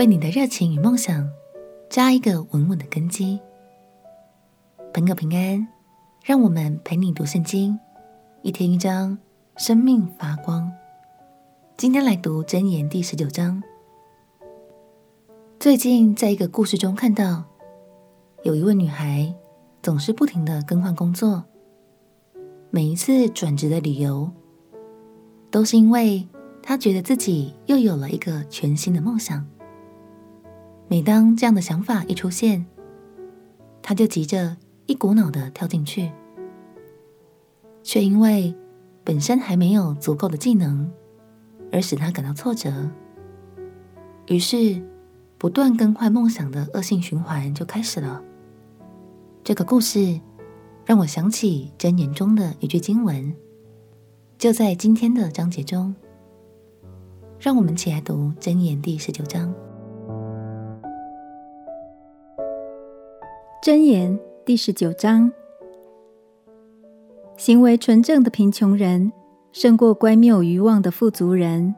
为你的热情与梦想扎一个稳稳的根基。朋友平安，让我们陪你读圣经，一天一章，生命发光。今天来读箴言第十九章。最近在一个故事中看到，有一位女孩总是不停的更换工作，每一次转职的理由，都是因为她觉得自己又有了一个全新的梦想。每当这样的想法一出现，他就急着一股脑的跳进去，却因为本身还没有足够的技能，而使他感到挫折。于是，不断更换梦想的恶性循环就开始了。这个故事让我想起箴言中的一句经文，就在今天的章节中。让我们一起来读箴言第十九章。箴言第十九章：行为纯正的贫穷人，胜过乖谬愚妄的富足人。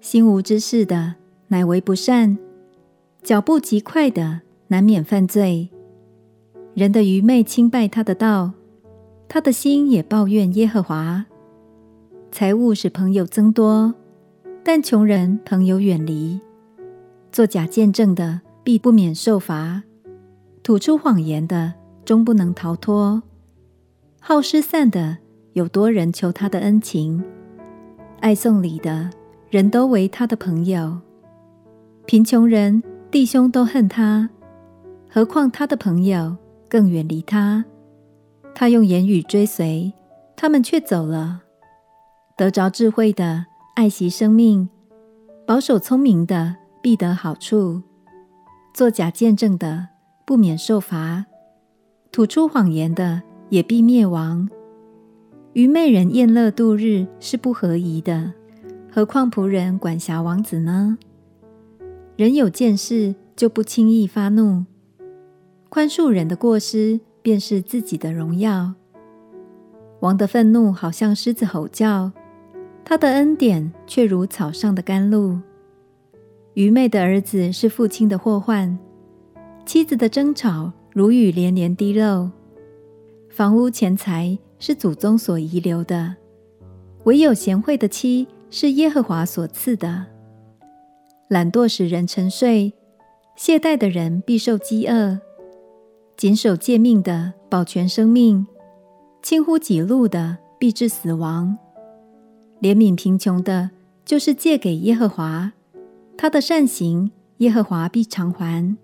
心无知识的，乃为不善；脚步极快的，难免犯罪。人的愚昧轻败他的道，他的心也抱怨耶和华。财物使朋友增多，但穷人朋友远离。作假见证的，必不免受罚。吐出谎言的，终不能逃脱；好失散的，有多人求他的恩情；爱送礼的，人都为他的朋友。贫穷人弟兄都恨他，何况他的朋友更远离他。他用言语追随，他们却走了。得着智慧的，爱惜生命；保守聪明的，必得好处。作假见证的，不免受罚，吐出谎言的也必灭亡。愚昧人宴乐度日是不合宜的，何况仆人管辖王子呢？人有见识就不轻易发怒，宽恕人的过失便是自己的荣耀。王的愤怒好像狮子吼叫，他的恩典却如草上的甘露。愚昧的儿子是父亲的祸患。妻子的争吵如雨连连滴漏，房屋钱财是祖宗所遗留的，唯有贤惠的妻是耶和华所赐的。懒惰使人沉睡，懈怠的人必受饥饿。谨守诫命的保全生命，轻忽己路的必致死亡。怜悯贫穷的，就是借给耶和华，他的善行耶和华必偿还。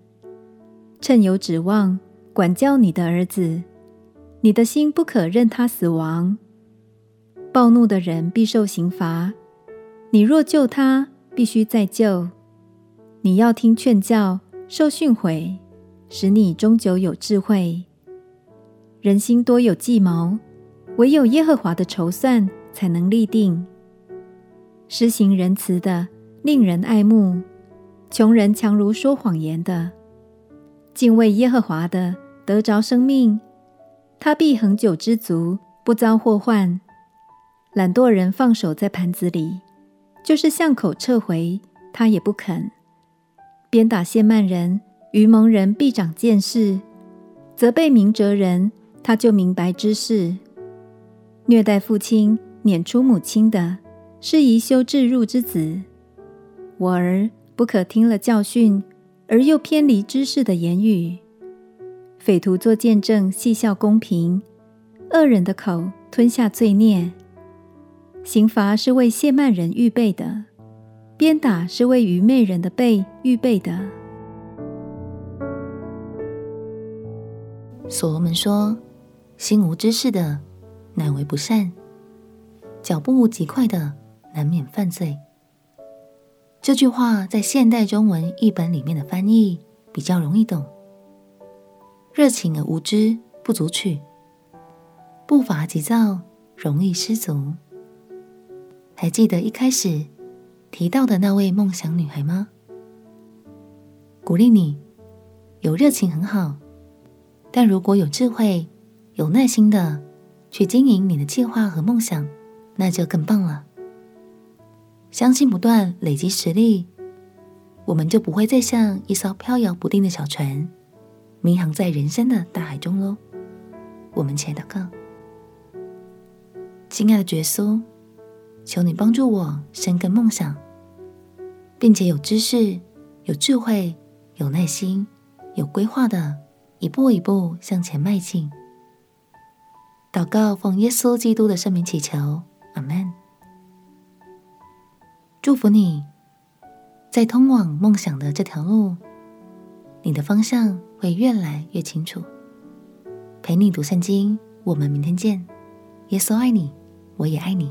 趁有指望，管教你的儿子，你的心不可任他死亡。暴怒的人必受刑罚，你若救他，必须再救。你要听劝教，受训诲，使你终究有智慧。人心多有计谋，唯有耶和华的筹算才能立定。施行仁慈的，令人爱慕；穷人强如说谎言的。敬畏耶和华的得着生命，他必恒久知足，不遭祸患。懒惰人放手在盘子里，就是巷口撤回，他也不肯。鞭打亵慢人，愚蒙人必长见识；责备明哲人，他就明白知识。虐待父亲、撵出母亲的，是宜羞置入之子。我儿不可听了教训。而又偏离知识的言语，匪徒作见证，戏笑公平；恶人的口吞下罪孽。刑罚是为亵慢人预备的，鞭打是为愚昧人的背预备的。所罗门说：“心无知识的，乃为不善；脚步极快的，难免犯罪。”这句话在现代中文译本里面的翻译比较容易懂。热情而无知，不足取；步伐急躁，容易失足。还记得一开始提到的那位梦想女孩吗？鼓励你，有热情很好，但如果有智慧、有耐心的去经营你的计划和梦想，那就更棒了。相信不断累积实力，我们就不会再像一艘飘摇不定的小船，迷航在人生的大海中喽。我们且祷告，亲爱的耶稣，求你帮助我生根梦想，并且有知识、有智慧、有耐心、有规划的，一步一步向前迈进。祷告奉耶稣基督的圣名祈求，阿门。祝福你，在通往梦想的这条路，你的方向会越来越清楚。陪你读圣经，我们明天见。耶稣爱你，我也爱你。